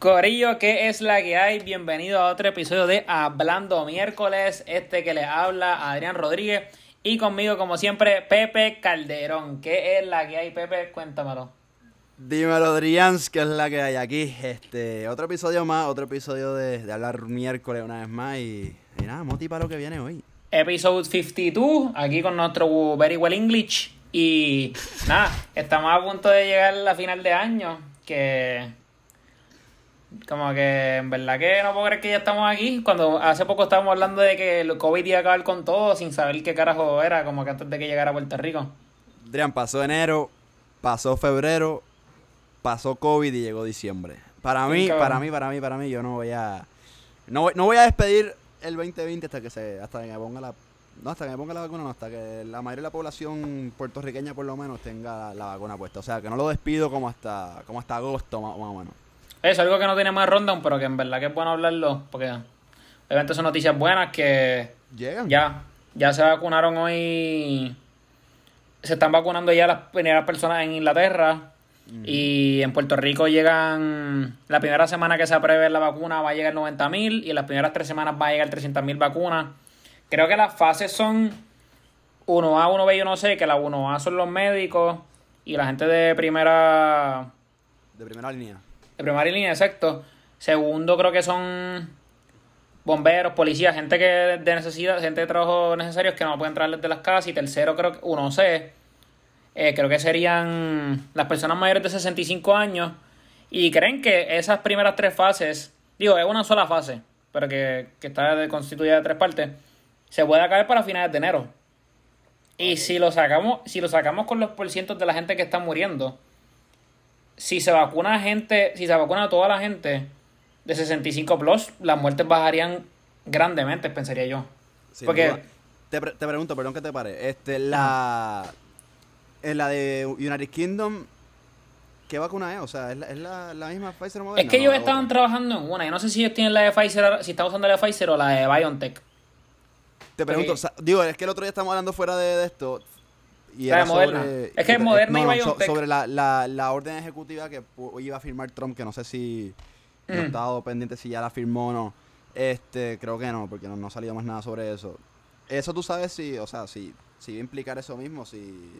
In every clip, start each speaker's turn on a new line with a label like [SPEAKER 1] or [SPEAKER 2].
[SPEAKER 1] Corillo, ¿qué es la que hay? Bienvenido a otro episodio de Hablando Miércoles. Este que le habla Adrián Rodríguez y conmigo, como siempre, Pepe Calderón. ¿Qué es la que hay, Pepe? Cuéntamelo.
[SPEAKER 2] Dímelo, Adrián, ¿qué es la que hay aquí? Este, otro episodio más, otro episodio de, hablar miércoles una vez más y, y nada, moti para lo que viene hoy.
[SPEAKER 1] Episode 52, aquí con nuestro Very Well English. Y nada, estamos a punto de llegar a la final de año. Que como que en verdad que no puedo creer que ya estamos aquí. Cuando hace poco estábamos hablando de que el COVID iba a acabar con todo sin saber qué carajo era, como que antes de que llegara a Puerto Rico.
[SPEAKER 2] Adrián, pasó enero, pasó febrero, pasó COVID y llegó diciembre. Para mí, para mí, para mí, para mí, yo no voy a. No, no voy a despedir el 2020 hasta que se. hasta que me ponga la. No, hasta que me ponga la vacuna, no, hasta que la mayoría de la población puertorriqueña por lo menos tenga la, vacuna puesta. O sea, que no lo despido como hasta, como hasta agosto más o menos.
[SPEAKER 1] Es algo que no tiene más ronda, pero que en verdad que es bueno hablarlo, porque obviamente son noticias buenas que
[SPEAKER 2] Llegan.
[SPEAKER 1] ya, ya se vacunaron hoy, se están vacunando ya las primeras personas en Inglaterra y en Puerto Rico llegan, la primera semana que se apruebe la vacuna va a llegar 90.000 y en las primeras tres semanas va a llegar 300.000 vacunas. Creo que las fases son 1A, 1B y 1C, que la 1A son los médicos y la gente de primera...
[SPEAKER 2] De primera línea
[SPEAKER 1] de primera línea, exacto. Segundo, creo que son bomberos, policías, gente que de necesidad, gente de trabajo necesarios que no pueden entrar desde las casas. Y tercero, creo que uno sé, eh, creo que serían las personas mayores de 65 años. Y creen que esas primeras tres fases, digo, es una sola fase, pero que, que está constituida de tres partes, se puede acabar para finales de enero. Y si lo sacamos, si lo sacamos con los porcientos de la gente que está muriendo, si se vacuna gente, si se vacuna a toda la gente de 65 plus, las muertes bajarían grandemente, pensaría yo. Porque
[SPEAKER 2] te, te, pregunto, perdón que te pare, este la en la de United Kingdom ¿Qué vacuna es? O sea, ¿es la, la, misma Pfizer Moderna?
[SPEAKER 1] Es que ellos estaban trabajando en una. Yo no sé si ellos tienen la de Pfizer, si están usando la de Pfizer o la de BioNTech.
[SPEAKER 2] Te pregunto, digo, es que el otro día estamos hablando fuera de esto.
[SPEAKER 1] Y era sobre, es que es Moderna y
[SPEAKER 2] sobre la, la, la, orden ejecutiva que iba a firmar Trump, que no sé si no mm. estado pendiente si ya la firmó o no. Este, creo que no, porque no, no ha salido más nada sobre eso. Eso tú sabes si, o sea, si, si va a implicar eso mismo, si...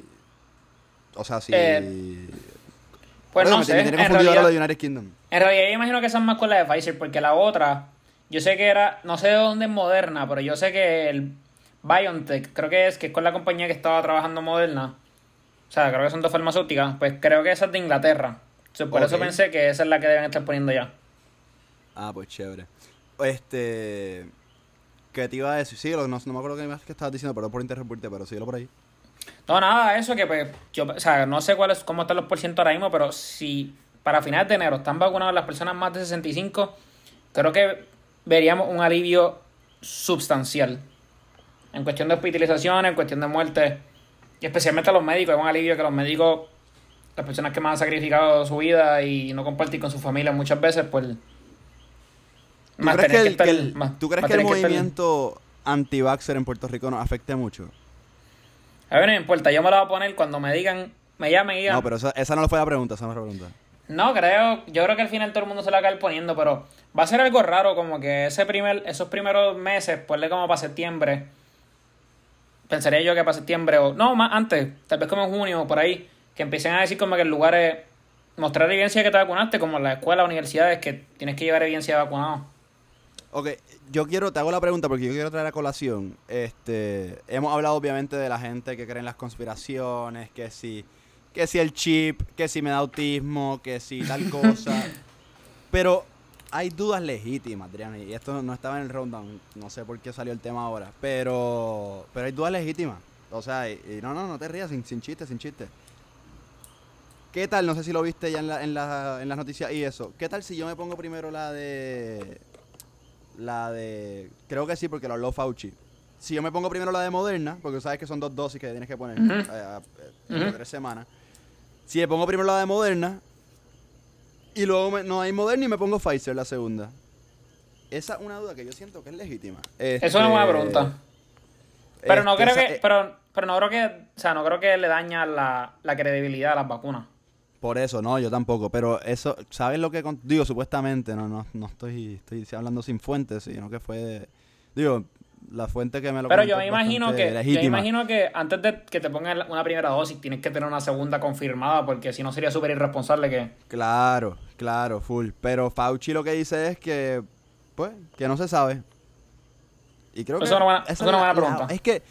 [SPEAKER 2] O sea, si... Eh,
[SPEAKER 1] pues no sé. en realidad, de United Kingdom. En realidad yo imagino que son más con la de Pfizer, porque la otra, yo sé que era, no sé de dónde es Moderna, pero yo sé que el BioNTech, creo que es, que es con la compañía que estaba trabajando Moderna. O sea, creo que son dos farmacéuticas. Pues creo que esa es de Inglaterra. por eso pensé que esa es la que deben estar poniendo ya.
[SPEAKER 2] Ah, pues chévere. Este. ¿Qué te iba a decir? Sí, no, no me acuerdo qué más que estabas diciendo, pero por interrumpirte, pero síguelo por ahí.
[SPEAKER 1] No, nada, eso que pues, yo, o sea, no sé cuál cómo están los porcientos ahora mismo, pero si para finales de enero están vacunadas las personas más de 65, creo que veríamos un alivio sustancial en cuestión de hospitalización, en cuestión de muerte, y especialmente a los médicos, es un alivio que los médicos, las personas que más han sacrificado su vida y no compartir con su familia muchas veces, pues...
[SPEAKER 2] ¿Tú crees que, el, ¿tú crees que el movimiento anti-vaxxer en Puerto Rico nos afecte mucho?
[SPEAKER 1] A ver, no importa, yo me lo voy a poner cuando me digan, me llamen y digan...
[SPEAKER 2] No, pero esa, esa no fue la pregunta, esa no fue la pregunta.
[SPEAKER 1] No, creo, yo creo que al final todo el mundo se la va a caer poniendo, pero va a ser algo raro como que ese primer, esos primeros meses, pues como para septiembre, pensaría yo que para septiembre o no, más antes, tal vez como en junio o por ahí, que empiecen a decir como que el lugar es mostrar evidencia de que te vacunaste, como en la escuela, universidades, que tienes que llevar evidencia de vacunado.
[SPEAKER 2] Ok, yo quiero, te hago la pregunta porque yo quiero traer a colación. Este, hemos hablado obviamente de la gente que cree en las conspiraciones, que si, que si el chip, que si me da autismo, que si tal cosa. Pero hay dudas legítimas, Adrián, y esto no estaba en el rundown, no sé por qué salió el tema ahora, pero pero hay dudas legítimas. O sea, y, no, no, no te rías, sin, sin chiste, sin chiste. ¿Qué tal? No sé si lo viste ya en, la, en, la, en las noticias y eso. ¿Qué tal si yo me pongo primero la de... La de... Creo que sí, porque lo habló Fauci. Si yo me pongo primero la de Moderna, porque sabes que son dos dosis que tienes que poner uh tres semanas. Si me pongo primero la de Moderna, y luego no hay Moderna y me pongo Pfizer la segunda. Esa es una duda que yo siento que es legítima.
[SPEAKER 1] Eso es una buena este, pregunta. Pero no creo que, pero, pero no creo que, o sea, no creo que le daña la, credibilidad a las vacunas.
[SPEAKER 2] Por eso, no, yo tampoco. Pero eso, ¿sabes lo que digo? Supuestamente, no, no, no estoy, estoy hablando sin fuentes, sino que fue, digo, la fuente que me lo
[SPEAKER 1] Pero yo me imagino que yo me
[SPEAKER 2] legítima.
[SPEAKER 1] imagino que antes de que te pongan una primera dosis tienes que tener una segunda confirmada porque si no sería súper irresponsable que
[SPEAKER 2] Claro, claro, full. Pero Fauci lo que dice es que, pues, que no se sabe. Y creo
[SPEAKER 1] Eso
[SPEAKER 2] que
[SPEAKER 1] una buena-
[SPEAKER 2] esa
[SPEAKER 1] es una buena
[SPEAKER 2] la-
[SPEAKER 1] pregunta.
[SPEAKER 2] Es que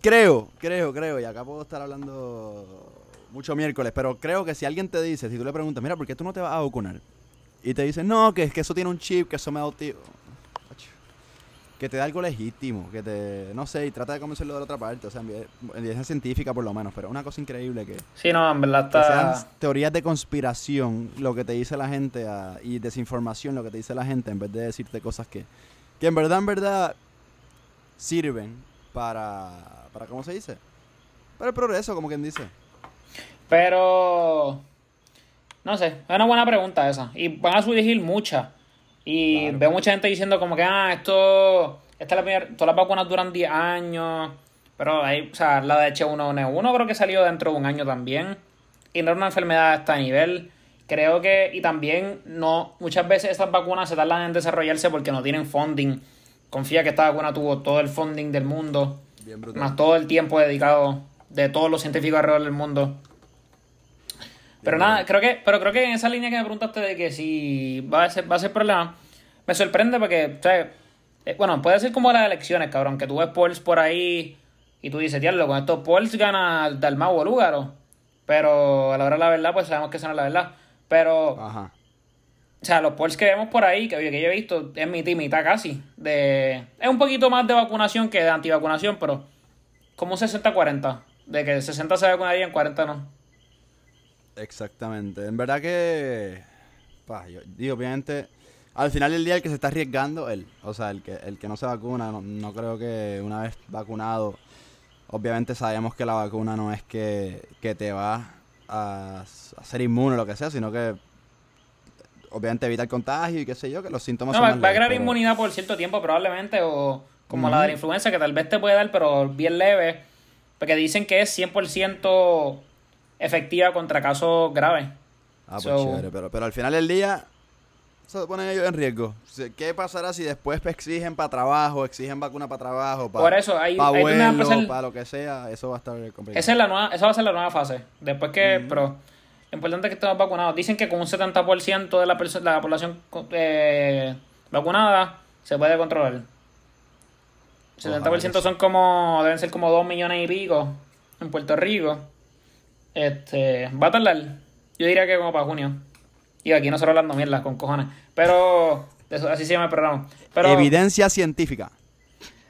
[SPEAKER 2] creo, creo, creo, y acá puedo estar hablando mucho miércoles, pero creo que si alguien te dice, si tú le preguntas, mira, ¿por qué tú no te vas a vacunar? Y te dicen, no, que es que eso tiene un chip, que eso me da autismo. Que te da algo legítimo, que te, no sé, y trata de convencerlo de la otra parte, o sea, en evidencia científica por lo menos, pero una cosa increíble que,
[SPEAKER 1] Sí, no, en verdad
[SPEAKER 2] que
[SPEAKER 1] está
[SPEAKER 2] sean teorías de conspiración lo que te dice la gente y desinformación lo que te dice la gente en vez de decirte cosas que, que en verdad, en verdad sirven para, para, ¿cómo se dice? Para el progreso, como quien dice.
[SPEAKER 1] Pero no sé, es una buena pregunta esa y van a surgir muchas. Y
[SPEAKER 2] Claro.
[SPEAKER 1] veo mucha gente diciendo como que ah, esto esta es la primera, todas las vacunas duran 10 años, pero hay, o sea, la de H1N1 creo que salió dentro de un año también y no era una enfermedad a este nivel. Creo que, y también no, muchas veces estas vacunas se tardan en desarrollarse porque no tienen funding. Confía que esta vacuna tuvo todo el funding del mundo, más todo el tiempo dedicado de todos los científicos alrededor del mundo. Pero
[SPEAKER 2] Bien
[SPEAKER 1] nada, creo que, pero creo que en esa línea que me preguntaste de que si va a ser, va a ser problema, me sorprende porque, o sea, eh, bueno, puede ser como las elecciones, cabrón, que tú ves polls por ahí y tú dices, diablo, con estos polls gana Dalmau Lúgaro. Pero a la hora de la verdad, pues sabemos que eso no es la verdad. Pero,
[SPEAKER 2] Ajá.
[SPEAKER 1] o sea, los polls que vemos por ahí, que, que yo he visto, es mitad y mitad casi. De, es un poquito más de vacunación que de antivacunación, pero como un 60-40. De que 60 se vacunaría, en 40 no.
[SPEAKER 2] Exactamente. En verdad que, pa, yo digo, obviamente, al final del día el que se está arriesgando, él. O sea, el que, el que no se vacuna, no, no creo que una vez vacunado, obviamente sabemos que la vacuna no es que, que te va a, ser inmune o lo que sea, sino que obviamente evita el contagio y qué sé yo, que los síntomas
[SPEAKER 1] No,
[SPEAKER 2] son
[SPEAKER 1] va, a crear
[SPEAKER 2] pero-
[SPEAKER 1] inmunidad por cierto tiempo probablemente, o como la de la influenza, que tal vez te puede dar, pero bien leve, porque dicen que es 100% efectiva contra casos graves.
[SPEAKER 2] Ah, pues chévere, pero, pero al final del día se ponen ellos en riesgo. ¿Qué pasará si después exigen para trabajo, exigen vacuna para trabajo, para
[SPEAKER 1] Por eso,
[SPEAKER 2] vuelo,
[SPEAKER 1] empezar-
[SPEAKER 2] para lo que sea? Eso va a estar complicado.
[SPEAKER 1] Esa, es la nueva, esa va a ser la nueva fase. Después que, pero lo importante es que estemos vacunados. Dicen que con un 70% de la, la población eh, vacunada se puede controlar. 70% son como, deben ser como 2 millones y pico en Puerto Rico. Este, va a tardar. Yo diría que como para junio. Y aquí nosotros hablando mierda con cojones. Pero, eso, así se llama el programa. Pero,
[SPEAKER 2] Evidencia científica.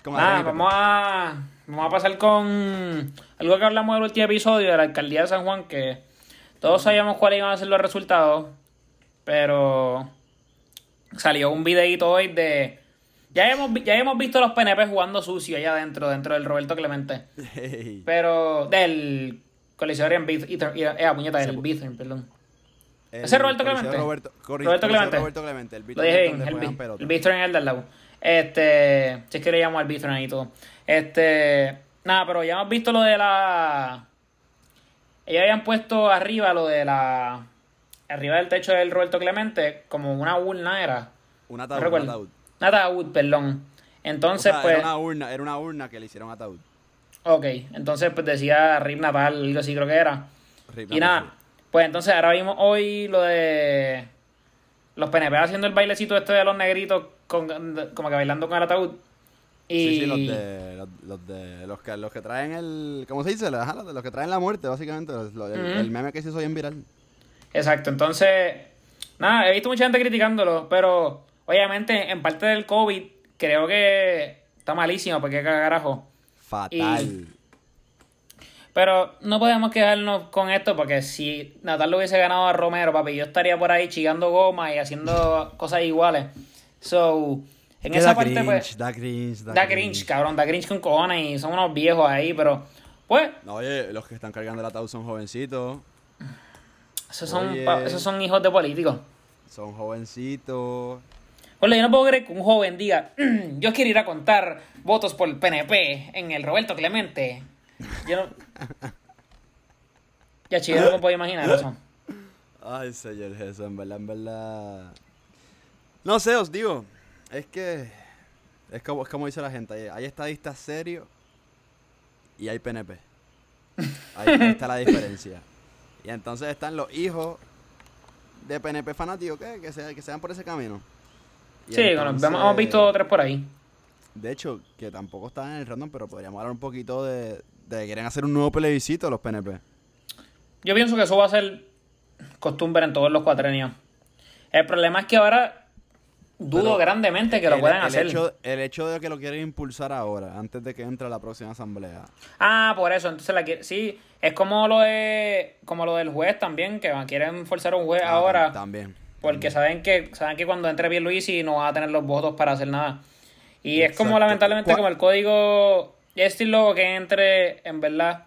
[SPEAKER 1] Nada, vamos a, vamos a pasar con algo que hablamos del último episodio de la alcaldía de San Juan, que todos sabíamos cuáles iban a ser los resultados, pero salió un videito hoy de... Ya hemos, ya hemos visto los PNP jugando sucio allá adentro, dentro del Roberto Clemente, pero del colisionador en Bithorn, eh, puñeta, del Bithorn, perdón.
[SPEAKER 2] El
[SPEAKER 1] ¿Ese es Roberto
[SPEAKER 2] Coliseo
[SPEAKER 1] Clemente?
[SPEAKER 2] Roberto, corri-
[SPEAKER 1] Roberto
[SPEAKER 2] Coliseo
[SPEAKER 1] Clemente.
[SPEAKER 2] Roberto Clemente. El
[SPEAKER 1] Lo dije bien, el, Bithorn es el del lado. Este, si es que le llamo al Bithorn ahí y todo. Este, nada, pero ya hemos visto lo de la... Ellos habían puesto arriba lo de la... Arriba del techo del Roberto Clemente, como una urna era.
[SPEAKER 2] Un
[SPEAKER 1] No
[SPEAKER 2] ataúd, un
[SPEAKER 1] recuerdo.
[SPEAKER 2] ataúd.
[SPEAKER 1] Un ataúd, perdón.
[SPEAKER 2] O
[SPEAKER 1] Entonces,
[SPEAKER 2] sea,
[SPEAKER 1] pues...
[SPEAKER 2] era una urna, era una urna que le hicieron ataúd.
[SPEAKER 1] Ok, entonces pues decía RIP Natal, algo así creo que era.
[SPEAKER 2] Rip
[SPEAKER 1] Y nada, pues entonces ahora vimos hoy lo de los PNP haciendo el bailecito este de los negritos con, como que bailando con el ataúd. Y
[SPEAKER 2] Sí, sí, los de, los, los de los que, los que traen el, ¿cómo se dice? Ajá, los, de los que traen la muerte, básicamente. los- los- el, meme que se hizo bien viral.
[SPEAKER 1] Exacto, entonces, nada, he visto mucha gente criticándolo, pero obviamente en parte del COVID creo que está malísimo, porque carajo.
[SPEAKER 2] Fatal.
[SPEAKER 1] Pero no podemos quedarnos con esto porque si Natal lo hubiese ganado a Romero, papi, yo estaría por ahí chillando goma y haciendo cosas iguales. So, en
[SPEAKER 2] Que
[SPEAKER 1] esa
[SPEAKER 2] da
[SPEAKER 1] parte,
[SPEAKER 2] cringe,
[SPEAKER 1] pues,
[SPEAKER 2] da cringe, da,
[SPEAKER 1] da cringe, cabrón, da cringe con cojones y son unos viejos ahí, pero, pues,
[SPEAKER 2] No, oye, los que están cargando el ataúd son jovencitos.
[SPEAKER 1] esos son,
[SPEAKER 2] Oye.
[SPEAKER 1] esos son hijos de políticos.
[SPEAKER 2] Son jovencitos.
[SPEAKER 1] Oye, yo no puedo creer que un joven diga, "Mm, yo quiero ir a contar votos por el PNP en el Roberto Clemente. Yo no... Ya, chido, no me puedo imaginar eso.
[SPEAKER 2] Ay, señor Jesús, en verdad, en verdad. No sé, os digo. Es que. Es como, es como dice la gente. Hay estadistas serios y hay PNP. Ahí, ahí está la diferencia. Y entonces están los hijos de PNP fanáticos que, que, se, que se van por ese camino. Y
[SPEAKER 1] Sí, bueno,
[SPEAKER 2] entonces-
[SPEAKER 1] hemos hemos visto tres por ahí.
[SPEAKER 2] De hecho, que tampoco está en el random, pero podríamos hablar un poquito de, de que quieren hacer un nuevo plebiscito los PNP.
[SPEAKER 1] Yo pienso que eso va a ser costumbre en todos los cuatrenios. El problema es que ahora dudo
[SPEAKER 2] Pero
[SPEAKER 1] grandemente que lo
[SPEAKER 2] el,
[SPEAKER 1] puedan
[SPEAKER 2] el
[SPEAKER 1] hacer.
[SPEAKER 2] Hecho, el hecho de que lo quieren impulsar ahora, antes de que entre la próxima asamblea.
[SPEAKER 1] Ah, por eso, entonces la sí, es como lo de como lo del juez también, que quieren forzar a un juez
[SPEAKER 2] Ah,
[SPEAKER 1] ahora
[SPEAKER 2] También.
[SPEAKER 1] Porque saben que saben que cuando entre Pierluisi no va a tener los votos para hacer nada. Y es como lamentablemente como el código es logo que entre en verdad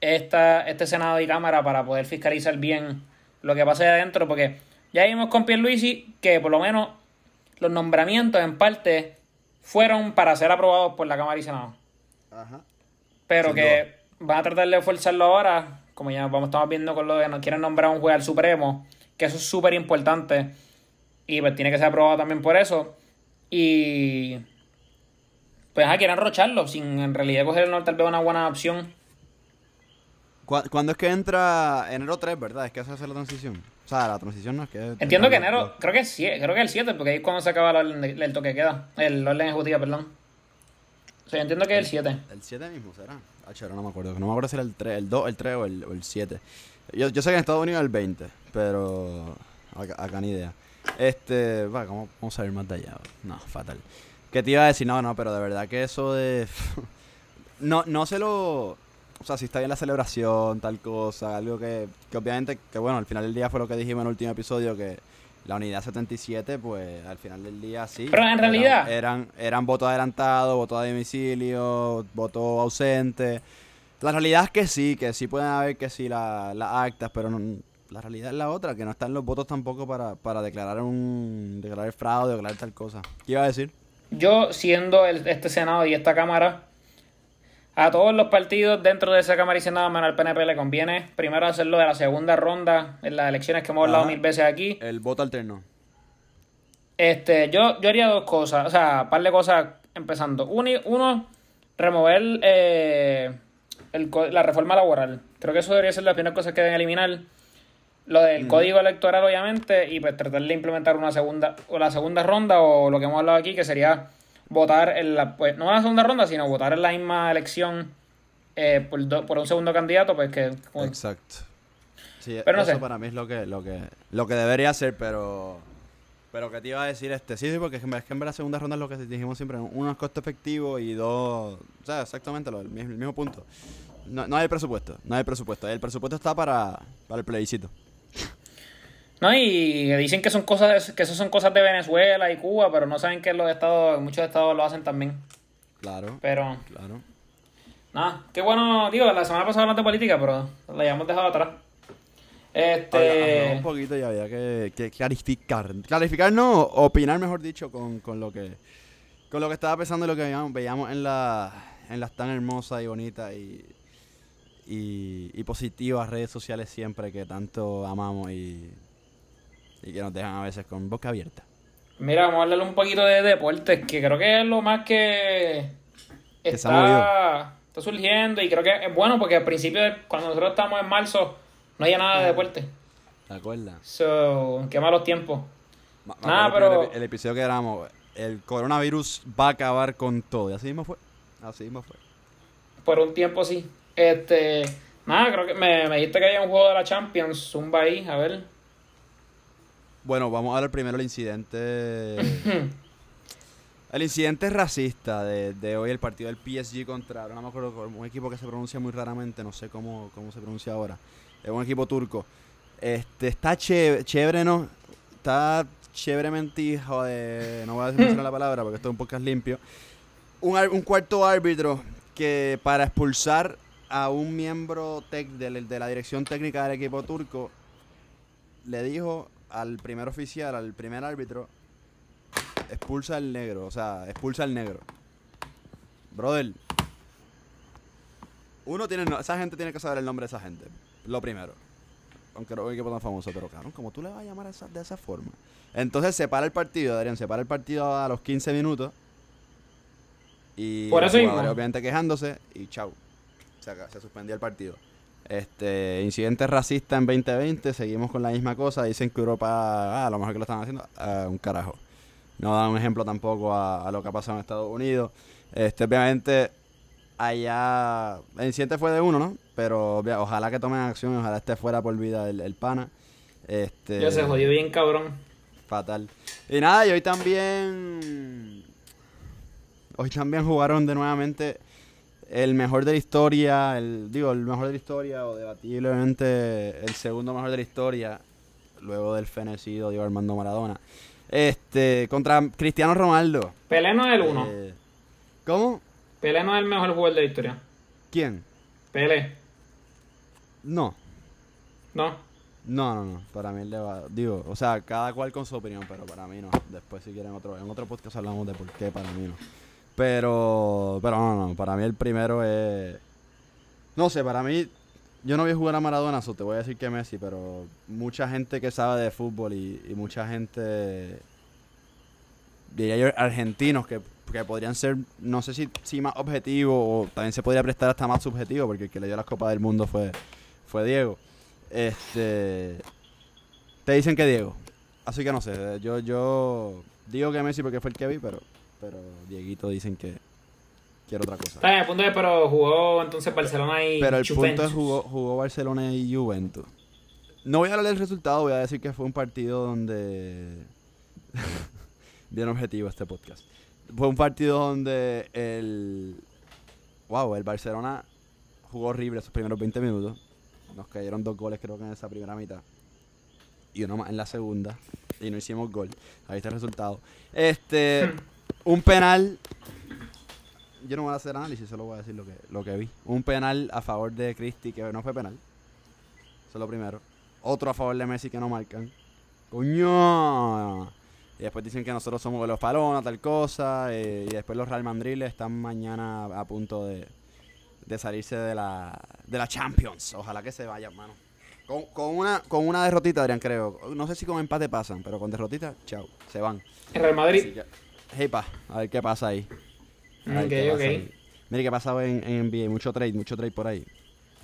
[SPEAKER 1] esta, este Senado y Cámara para poder fiscalizar bien lo que pasa ahí adentro, porque ya vimos con Pierluisi que por lo menos los nombramientos en parte fueron para ser aprobados por la Cámara y Senado.
[SPEAKER 2] Ajá.
[SPEAKER 1] Pero
[SPEAKER 2] Sin
[SPEAKER 1] que van a tratar de forzarlo ahora, como ya vamos, estamos viendo con lo de no quieren nombrar a un juez al Supremo, que eso es súper importante. Y pues tiene que ser aprobado también por eso. Y pues ajá, quieren rocharlo, sin en realidad coger el tal vez una buena opción.
[SPEAKER 2] ¿Cu- ¿Cuándo es que entra? Enero 3, ¿verdad? Es que se hace la transición. O sea, la transición no es que...
[SPEAKER 1] Entiendo que enero, creo que es 7, creo que el 7, porque ahí es cuando se acaba el, orden- el toque queda, el orden ejecutivo, perdón. O sea, yo entiendo que es el 7.
[SPEAKER 2] El 7 mismo será. Ah, chévere, no me acuerdo. No me acuerdo si era el 3, el 2, el 3 o el, o el 7. Yo, yo sé que en Estados Unidos es el 20, pero acá, acá ni idea. Este, va, ¿cómo vamos a ir más de allá? No, fatal. ¿Qué te iba a decir? No, no, pero de verdad que eso de... no, no se lo... O sea, si está bien la celebración, tal cosa, algo que, que obviamente, que bueno, al final del día fue lo que dijimos en el último episodio, que la unidad 77, pues al final del día sí.
[SPEAKER 1] Pero en
[SPEAKER 2] eran-
[SPEAKER 1] realidad-
[SPEAKER 2] Eran, eran votos adelantados, votos a domicilio, voto ausente. La realidad es que sí, que sí pueden haber que sí la- las actas, pero no- la realidad es la otra, que no están los votos tampoco para, para declarar un declarar fraude, declarar tal cosa. ¿Qué iba a decir?
[SPEAKER 1] Yo, siendo el- este Senado y esta Cámara, a todos los partidos dentro de esa Cámara y Senado, menos al PNP, le conviene primero hacerlo de la segunda ronda en las elecciones que hemos hablado
[SPEAKER 2] Ajá.
[SPEAKER 1] mil veces aquí.
[SPEAKER 2] El voto alterno.
[SPEAKER 1] Este, yo, yo haría dos cosas, o sea, un par de cosas empezando. Uno, uno remover eh, el la reforma laboral. Creo que eso debería ser las primeras cosas que deben eliminar. Lo del código electoral, obviamente, y pues tratar de implementar una segunda, o la segunda ronda, o lo que hemos hablado aquí, que sería votar en la, pues, no en la segunda ronda, sino votar en la misma elección eh, por, do- por un segundo candidato, pues que como-
[SPEAKER 2] Exacto. Sí,
[SPEAKER 1] Pero no
[SPEAKER 2] eso
[SPEAKER 1] sé.
[SPEAKER 2] para mí es lo que, lo que, lo que debería ser, pero. Pero que te iba a decir este, sí, sí, porque es que, en- la segunda ronda es lo que dijimos siempre, uno es costo efectivo y dos, o sea, exactamente lo, el, mismo, el mismo punto. No, no hay presupuesto, no hay presupuesto, el presupuesto está para, para el plebiscito.
[SPEAKER 1] No, y dicen que son cosas, que eso son cosas de Venezuela y Cuba, pero no saben que los estados, muchos estados lo hacen también.
[SPEAKER 2] Claro,
[SPEAKER 1] Pero,
[SPEAKER 2] claro.
[SPEAKER 1] nada, qué bueno, digo, la semana pasada hablamos de política, pero la habíamos dejado atrás. Este,
[SPEAKER 2] un poquito y había que, que clarificar, clarificar no, opinar mejor dicho con, con lo que con lo que estaba pensando y lo que veíamos, veíamos en la en las tan hermosas y bonitas y, y, y positivas redes sociales siempre que tanto amamos y, y que nos dejan a veces con boca abierta.
[SPEAKER 1] mira, vamos a hablar un poquito de deportes, que creo que es lo más que está, está surgiendo y creo que es bueno porque al principio, de- cuando nosotros estábamos en marzo, no había nada de deporte.
[SPEAKER 2] ¿Te acuerdas?
[SPEAKER 1] So, qué malos tiempos.
[SPEAKER 2] Ma-
[SPEAKER 1] Nada,
[SPEAKER 2] el
[SPEAKER 1] pero-
[SPEAKER 2] el episodio que éramos, el coronavirus va a acabar con todo. Y así mismo fue. Así mismo fue.
[SPEAKER 1] Por un tiempo sí. Este, nada, creo que me, me dijiste que había un juego de la Champions, zumba ahí, a ver.
[SPEAKER 2] Bueno, vamos a hablar primero del incidente. el incidente racista de, de hoy, el partido del PSG contra, no me acuerdo, un equipo que se pronuncia muy raramente, no sé cómo, cómo se pronuncia ahora. Es un equipo turco. Este, está chévere, chévere, ¿no? Está chéveremente hijo de. No voy a decir mencionar la palabra porque esto es un podcast limpio. Un, ar- un cuarto árbitro que para expulsar a un miembro de, la- dirección técnica del equipo turco le dijo al primer oficial, al primer árbitro, expulsa al negro, o sea, expulsa al negro. Brother, uno tiene, esa gente tiene que saber el nombre de esa gente. Lo primero. Aunque no es un equipo tan famoso, pero claro, como tú le vas a llamar esa- de esa forma. Entonces se para el partido, Adrián, se para el partido a los 15 minutos. Y
[SPEAKER 1] Por eso mismo.
[SPEAKER 2] obviamente quejándose y chau. Se, se suspendía el partido. Este, incidente racista en 2020, seguimos con la misma cosa. Dicen que Europa, ah, a lo mejor que lo están haciendo, ah, un carajo. No dan un ejemplo tampoco a, a lo que ha pasado en Estados Unidos. Este, obviamente, allá el incidente fue de uno, ¿no? Pero ojalá que tomen acción, ojalá esté fuera por vida el, el pana. Este,
[SPEAKER 1] Ya se jodió bien cabrón.
[SPEAKER 2] Fatal. Y nada, y hoy también. Hoy también jugaron de nuevamente el mejor de la historia. El, digo, el mejor de la historia, o debatiblemente el segundo mejor de la historia. Luego del fenecido Diego Armando Maradona. Este, contra Cristiano Ronaldo.
[SPEAKER 1] Pelé no es el uno.
[SPEAKER 2] Eh, ¿Cómo?
[SPEAKER 1] Pelé no es el mejor jugador de la historia.
[SPEAKER 2] ¿Quién?
[SPEAKER 1] Pelé.
[SPEAKER 2] No.
[SPEAKER 1] No.
[SPEAKER 2] No, no, no. Para mí el deba- Digo, o sea, cada cual con su opinión, pero para mí no. Después, si quieren, otro, en otro podcast hablamos de por qué para mí no. Pero, pero no, no. Para mí el primero es. No sé, para mí. Yo no vi jugar a Maradona, so te voy a decir que Messi, pero mucha gente que sabe de fútbol y, y mucha gente. Diría yo, argentinos que, que podrían ser, no sé si, si más objetivo o también se podría prestar hasta más subjetivo, porque el que le dio las Copas del Mundo fue, fue Diego. Este. Te dicen que Diego. Así que no sé. Yo, yo digo que Messi porque fue el que vi, pero, pero Dieguito dicen que quiere otra cosa.
[SPEAKER 1] Está el punto es, pero jugó entonces Barcelona y
[SPEAKER 2] Pero el punto
[SPEAKER 1] Juventus.
[SPEAKER 2] es jugó, jugó Barcelona y Juventus. No voy a hablar del resultado, voy a decir que fue un partido donde. Bien objetivo este podcast. Fue un partido donde el. Wow, el Barcelona jugó horrible esos primeros 20 minutos. Nos cayeron dos goles, creo que en esa primera mitad. Y uno más en la segunda. Y no hicimos gol. Ahí está el resultado. Este. un penal. Yo no voy a hacer análisis, solo voy a decir lo que, lo que vi. Un penal a favor de Cristi, que no fue penal. Eso es lo primero. Otro a favor de Messi que no marcan. ¡Coño! Y después dicen que nosotros somos los palonas, tal cosa. eh, y después los Real Madrid están mañana a punto de, de salirse de la, de la Champions. Ojalá que se vayan, mano. Con, con una, con una derrotita, Adrián, creo. No sé si con empate pasan, pero con derrotita, chao, se van.
[SPEAKER 1] El Real Madrid.
[SPEAKER 2] Que, hey, pa, a ver qué pasa ahí. Ver
[SPEAKER 1] Ok,
[SPEAKER 2] qué pasa
[SPEAKER 1] ok.
[SPEAKER 2] ahí. Mire qué ha pasado en, en NBA, mucho trade, mucho trade por ahí.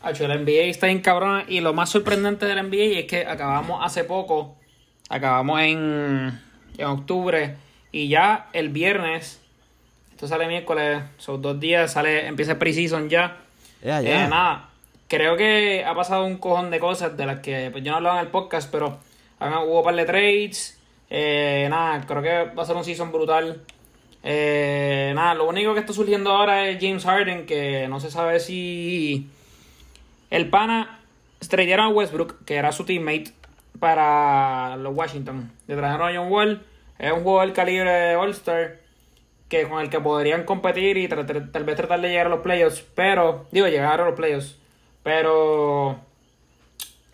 [SPEAKER 1] Hacho, el NBA está bien cabrón. Y lo más sorprendente del NBA es que acabamos hace poco. Acabamos en, en octubre. Y ya el viernes. Esto sale miércoles. Son dos días. Sale, empieza el preseason ya. Eh, nada. Creo que ha pasado un cojón de cosas de las que pues, yo no hablaba en el podcast. Pero hubo un par de trades. Eh, nada, creo que va a ser un season brutal. Eh, nada, lo único que está surgiendo ahora es James Harden. Que no se sabe si. El pana tradearon a Westbrook, que era su teammate, para los Washington. Le trajeron a John Wall, es un jugador del calibre de All-Star, que con el que podrían competir y tal vez tratar de llegar a los playoffs, pero, digo, llegar a los playoffs, pero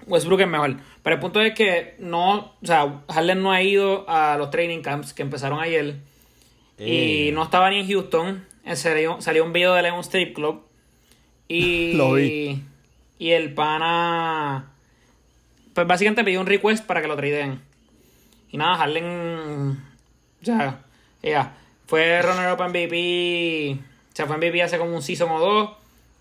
[SPEAKER 1] Westbrook es mejor. Pero el punto es que no, o sea, Harden no ha ido a los training camps que empezaron ayer. Y
[SPEAKER 2] Eh.
[SPEAKER 1] no estaba ni en Houston. Eh, Salió, salió un video de Lemon Strip Club. Y,
[SPEAKER 2] Lo vi.
[SPEAKER 1] y el pana. Pues básicamente pidió un request para que lo tradeen. Y nada, Harden. Sea, ya. Fue runner-up MVP. O sea, fue MVP hace como un season o dos.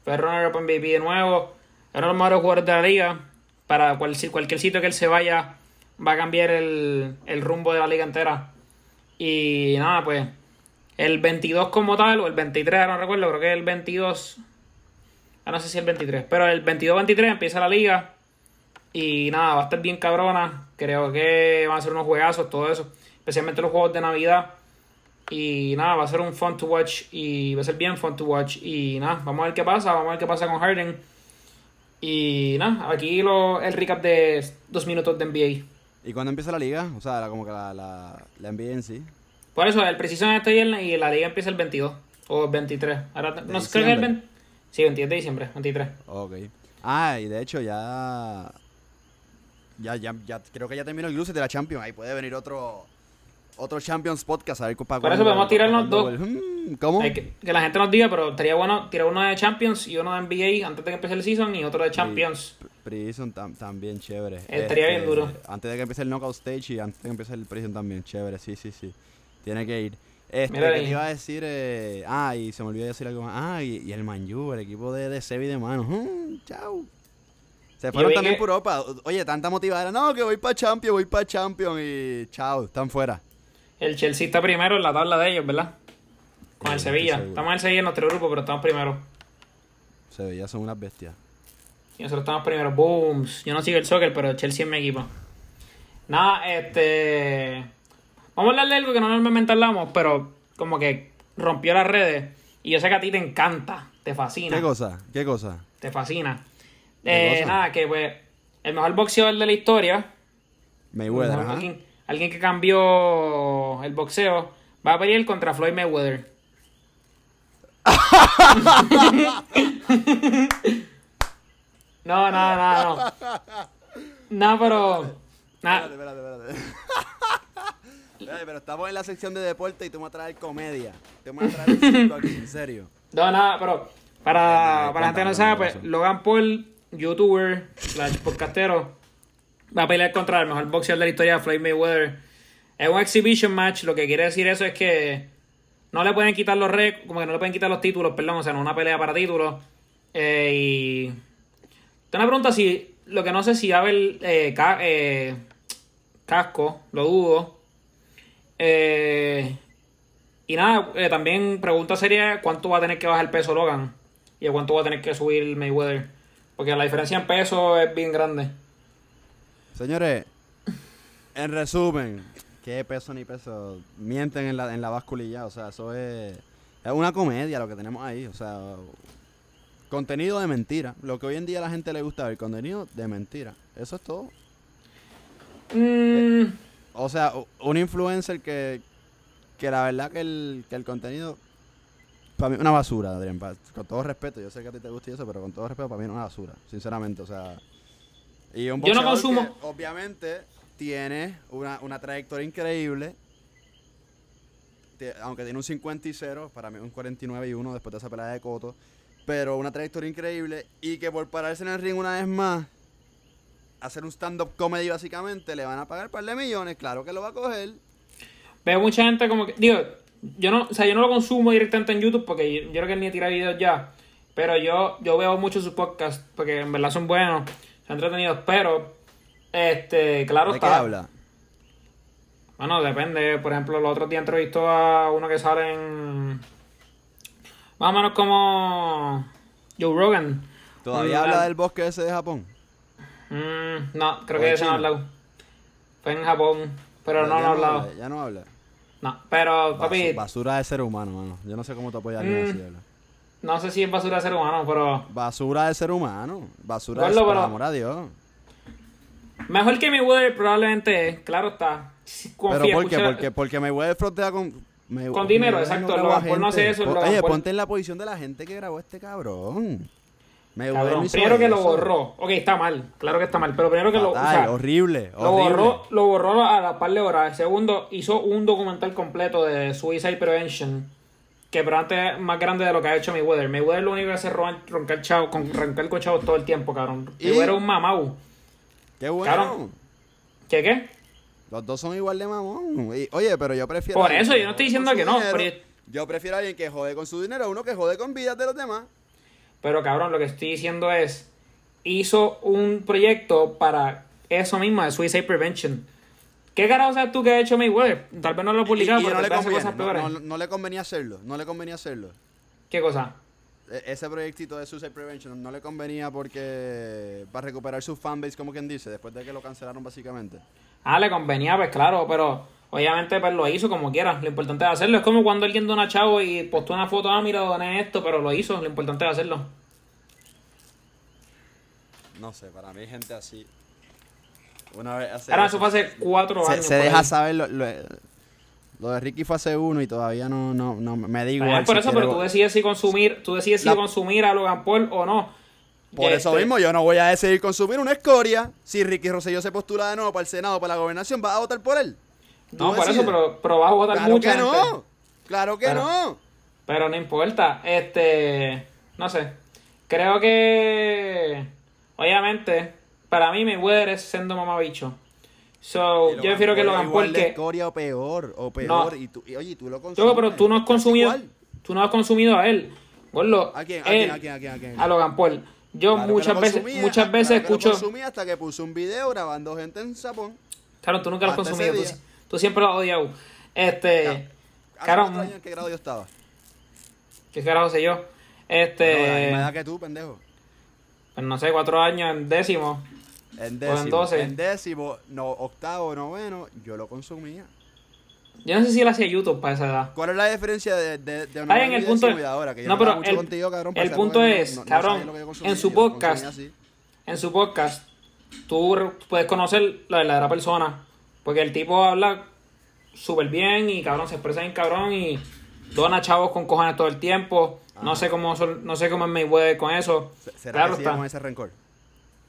[SPEAKER 1] Fue runner-up MVP de nuevo. Es uno de los mejores jugadores de la liga. Para cual- cualquier sitio que él se vaya, va a cambiar el, el rumbo de la liga entera. Y nada, pues. El 22 como tal, o el 23, no recuerdo, creo que es el 22. Ah, no sé si el 23. Pero el 22-23 empieza la liga. Y nada, va a estar bien cabrona. Creo que van a ser unos juegazos, todo eso. Especialmente los juegos de Navidad. Y nada, va a ser un fun to watch. Y va a ser bien fun to watch. Y nada, vamos a ver qué pasa. Vamos a ver qué pasa con Harden. Y nada, aquí lo, el recap de dos minutos de NBA.
[SPEAKER 2] ¿Y cuándo empieza la liga? O sea, la- como que la, la, la NBA en sí.
[SPEAKER 1] Por eso, el preciso está ayer y la liga empieza el 22 o el 23. Ahora, no creo que el
[SPEAKER 2] diciembre?
[SPEAKER 1] 20. Sí, 22 de diciembre, 23.
[SPEAKER 2] Ok. Ah, y de hecho ya... Ya, ya, ya, creo que ya terminó el cruce de la Champions. Ahí puede venir otro... Otro Champions podcast. A ver para
[SPEAKER 1] Por eso podemos tirarnos dos.
[SPEAKER 2] Hmm, ¿Cómo?
[SPEAKER 1] Que, que la gente nos diga, pero estaría bueno tirar uno de Champions y uno de NBA antes de que empiece el season y otro de Champions
[SPEAKER 2] Prison tam- también chévere.
[SPEAKER 1] Estaría bien duro.
[SPEAKER 2] Antes de que empiece el knockout stage y antes de que empiece el Prison también chévere. Sí, sí, sí. Tiene que ir. Este,
[SPEAKER 1] Mira
[SPEAKER 2] ¿qué
[SPEAKER 1] ahí.
[SPEAKER 2] te iba a decir? Eh, ah, y se me olvidó decir algo más. Ah, y, y el Manju, el equipo de, de Sevi de mano. Mm, chao. Se fueron también
[SPEAKER 1] que-
[SPEAKER 2] por Europa. Oye, tanta motivada. No, que voy para Champions, voy para Champions y chao, están fuera.
[SPEAKER 1] El Chelsea está primero en la tabla de ellos, ¿verdad? Con el Sevilla. Estamos en el Sevilla en nuestro grupo, pero estamos primero.
[SPEAKER 2] Sevilla son unas bestias.
[SPEAKER 1] Y nosotros estamos primero. Booms. Yo no sigo el soccer, pero Chelsea es mi equipo. Nada, este. Vamos a hablar de algo que no normalmente hablamos, pero como que rompió las redes. Y yo sé que a ti te encanta, te fascina.
[SPEAKER 2] ¿Qué cosa? ¿Qué cosa?
[SPEAKER 1] Te fascina.
[SPEAKER 2] ¿Qué
[SPEAKER 1] Eh, nada, que pues. El mejor boxeador de la historia.
[SPEAKER 2] Mayweather, ajá.
[SPEAKER 1] alguien, alguien que cambió el boxeo. Va a pelear contra Floyd Mayweather. no, no, no, no. No, pero. Nada.
[SPEAKER 2] Espérate, espérate, espérate. Espérate, pero estamos en la sección de deporte y tú me vas a traer comedia. Te me vas a traer un circo aquí, en serio.
[SPEAKER 1] No, nada, pero para, para la gente que no sabe,
[SPEAKER 2] ¿qué
[SPEAKER 1] pues? Logan Paul, youtuber, slash podcastero, va a pelear contra el mejor boxeador de la historia, Floyd Mayweather. Es un exhibition match, lo que quiere decir eso es que no le pueden quitar los rec, como que no le pueden quitar los títulos, perdón, o sea, no una pelea para títulos. Eh, y tengo una pregunta si, lo que no sé si va a haber eh, eh, casco, lo dudo. Eh, y nada, también pregunta sería cuánto va a tener que bajar el peso Logan y a cuánto va a tener que subir Mayweather. Porque la diferencia en peso es bien grande.
[SPEAKER 2] Señores, en resumen, ¿qué peso ni peso? Mienten en la, en la báscula y ya, o sea, eso es, es una comedia lo que tenemos ahí, o sea, contenido de mentira. Lo que hoy en día a la gente le gusta ver, contenido de mentira. Eso es todo.
[SPEAKER 1] Mm,
[SPEAKER 2] O sea, un influencer que, que la verdad que el, que el contenido, para mí una basura, Adrián. con todo respeto, yo sé que a ti te gusta y eso, pero con todo respeto, para mí es una basura, sinceramente. O sea, y un
[SPEAKER 1] Yo no consumo-
[SPEAKER 2] que, obviamente tiene una, una trayectoria increíble. Aunque tiene un 50 y 0, para mí un 49 y 1 después de esa pelea de Coto. Pero una trayectoria increíble y que por pararse en el ring una vez más hacer un stand-up comedy básicamente, le van a pagar un par de millones, claro que lo va a coger.
[SPEAKER 1] veo mucha gente como que. Digo, yo no, o sea, yo no lo consumo directamente en YouTube porque yo, yo creo que ni videos ya. Pero yo, yo veo mucho sus podcasts porque en verdad son buenos, son entretenidos. Pero, este, claro
[SPEAKER 2] ¿De qué
[SPEAKER 1] está.
[SPEAKER 2] habla?
[SPEAKER 1] Bueno, depende. Por ejemplo, el otro día entrevistó a uno que sale en. Más o menos como. Joe Rogan.
[SPEAKER 2] ¿Todavía
[SPEAKER 1] Mm,
[SPEAKER 2] habla del bosque ese de Japón?
[SPEAKER 1] mm, no, creo
[SPEAKER 2] ¿O
[SPEAKER 1] que ese no ha hablado. Fue en Japón, pero no
[SPEAKER 2] Ya
[SPEAKER 1] no ha hablado.
[SPEAKER 2] habla, ya no habla.
[SPEAKER 1] No, pero, papi,
[SPEAKER 2] Basu- basura de ser humano, mano. Yo no sé cómo te apoyas a alguien
[SPEAKER 1] Mm.
[SPEAKER 2] así, ¿verdad?
[SPEAKER 1] no sé si es basura de ser humano, pero.
[SPEAKER 2] Basura de ser humano. Basura de
[SPEAKER 1] Gordo,
[SPEAKER 2] por
[SPEAKER 1] pero-
[SPEAKER 2] amor a Dios.
[SPEAKER 1] Mejor que Mayweather probablemente es, claro está.
[SPEAKER 2] Pero ¿por qué?
[SPEAKER 1] escucha-
[SPEAKER 2] Porque, porque Mayweather frontea con... May-
[SPEAKER 1] Con dinero,
[SPEAKER 2] Mayweather
[SPEAKER 1] exacto,
[SPEAKER 2] a
[SPEAKER 1] Paul no hace
[SPEAKER 2] gente.
[SPEAKER 1] eso,
[SPEAKER 2] Oye, ponte en la posición de la gente que grabó este cabrón. Mayweather
[SPEAKER 1] Cabrón, primero que lo borró. Ok, está mal, claro que está mal, pero primero que lo. o sea,
[SPEAKER 2] horrible,
[SPEAKER 1] Lo
[SPEAKER 2] horrible.
[SPEAKER 1] borró, lo borró a la par de horas. Segundo, hizo un documental completo de Suicide Prevention. Que probablemente es más grande de lo que ha hecho Mayweather. Mayweather lo único que hace es roncar, chavo, con, roncar con chavos todo el tiempo, cabrón.
[SPEAKER 2] ¿Y?
[SPEAKER 1] Mayweather es un mamau.
[SPEAKER 2] Qué bueno.
[SPEAKER 1] Cabrón. ¿Qué qué?
[SPEAKER 2] Los dos son igual de mamón. Y- oye, pero yo prefiero.
[SPEAKER 1] Por eso, yo no estoy diciendo que no, pero-
[SPEAKER 2] Yo prefiero a alguien que jode con su dinero a uno que jode con vidas de los demás.
[SPEAKER 1] Pero cabrón, lo que estoy diciendo es. Hizo un proyecto para eso mismo, de Suicide Prevention. ¿Qué carajo sabes tú que ha hecho Mayweather? Tal vez no lo he
[SPEAKER 2] Y,
[SPEAKER 1] publicado,
[SPEAKER 2] y
[SPEAKER 1] pero
[SPEAKER 2] no, le conviene,
[SPEAKER 1] cosas
[SPEAKER 2] no,
[SPEAKER 1] peores.
[SPEAKER 2] no- no le convenía hacerlo. No le convenía hacerlo.
[SPEAKER 1] ¿Qué cosa?
[SPEAKER 2] E- Ese proyectito de Suicide Prevention no le convenía porque. Para recuperar su fanbase, como quien dice, después de que lo cancelaron básicamente.
[SPEAKER 1] Ah, le convenía, pues claro, pero obviamente pues lo hizo como quiera. Lo importante es hacerlo. Es como cuando alguien dona chavo y postó una foto, ah, mira, doné esto, pero lo hizo. Lo importante es hacerlo.
[SPEAKER 2] No sé, para mí, gente así. Una vez hace.
[SPEAKER 1] Ahora eso fue hace cuatro
[SPEAKER 2] se,
[SPEAKER 1] años.
[SPEAKER 2] se deja
[SPEAKER 1] ahí.
[SPEAKER 2] saber lo, lo, lo de Ricky fue hace uno y todavía no, no, no me digo.
[SPEAKER 1] Bien, por eso, pero tú decides si consumir, tú decides si consumir a Logan Paul o no.
[SPEAKER 2] Por eso mismo yo no voy a decidir consumir una escoria. Si Ricky Rosselló se postula de nuevo para el Senado, para la gobernación, ¿vas a votar por él?
[SPEAKER 1] No, por eso, pero, pero vas a votar
[SPEAKER 2] Claro
[SPEAKER 1] mucha
[SPEAKER 2] que
[SPEAKER 1] gente.
[SPEAKER 2] no. Claro que
[SPEAKER 1] Pero-
[SPEAKER 2] no.
[SPEAKER 1] Pero no importa. Este. No sé. Creo que. obviamente, para mí Mayweather es siendo mamabicho. So, yo prefiero que Logan
[SPEAKER 2] igual
[SPEAKER 1] Paul
[SPEAKER 2] de
[SPEAKER 1] que...
[SPEAKER 2] escoria o peor, o peor. Y tú, y, oye, tú lo consumes.
[SPEAKER 1] Yo, pero tú no has consumido...
[SPEAKER 2] igual.
[SPEAKER 1] Tú no has consumido a él. Gordo,
[SPEAKER 2] ¿A quién? ¿A
[SPEAKER 1] él-
[SPEAKER 2] quién? ¿A quién? ¿A quién? ¿A quién?
[SPEAKER 1] a Logan Paul. Yo
[SPEAKER 2] Claro
[SPEAKER 1] muchas
[SPEAKER 2] lo
[SPEAKER 1] veces, muchas veces
[SPEAKER 2] claro que lo
[SPEAKER 1] escucho...
[SPEAKER 2] consumía hasta que puso un video grabando gente en Japón.
[SPEAKER 1] Claro, tú nunca lo has consumido. Tú. Tú siempre lo has odiado. Este...
[SPEAKER 2] ¿Hace
[SPEAKER 1] Claro,
[SPEAKER 2] en qué grado yo estaba?
[SPEAKER 1] ¿qué carajo sé yo?
[SPEAKER 2] Bueno,
[SPEAKER 1] Este...
[SPEAKER 2] la misma edad que tú, pendejo.
[SPEAKER 1] pues no sé, cuatro años en décimo.
[SPEAKER 2] En
[SPEAKER 1] en
[SPEAKER 2] décimo,
[SPEAKER 1] doce.
[SPEAKER 2] en décimo, no, octavo, noveno, yo lo consumía.
[SPEAKER 1] Yo no sé si él hacía YouTube para esa edad.
[SPEAKER 2] ¿Cuál es la diferencia de, de, de
[SPEAKER 1] Ahí en el punto-
[SPEAKER 2] ahora? Que yo
[SPEAKER 1] no, pero
[SPEAKER 2] mucho
[SPEAKER 1] el-
[SPEAKER 2] contigo, cabrón, para
[SPEAKER 1] el punto es,
[SPEAKER 2] no-
[SPEAKER 1] cabrón, en su podcast. En su podcast, tú puedes conocer la verdadera persona. Porque el tipo habla súper bien y cabrón, se expresa bien cabrón y dona chavos con cojones todo el tiempo. No sé cómo no sé cómo es Mayweather con eso.
[SPEAKER 2] Se- ¿Será
[SPEAKER 1] Claro
[SPEAKER 2] que sigue
[SPEAKER 1] está.
[SPEAKER 2] con ese rencor?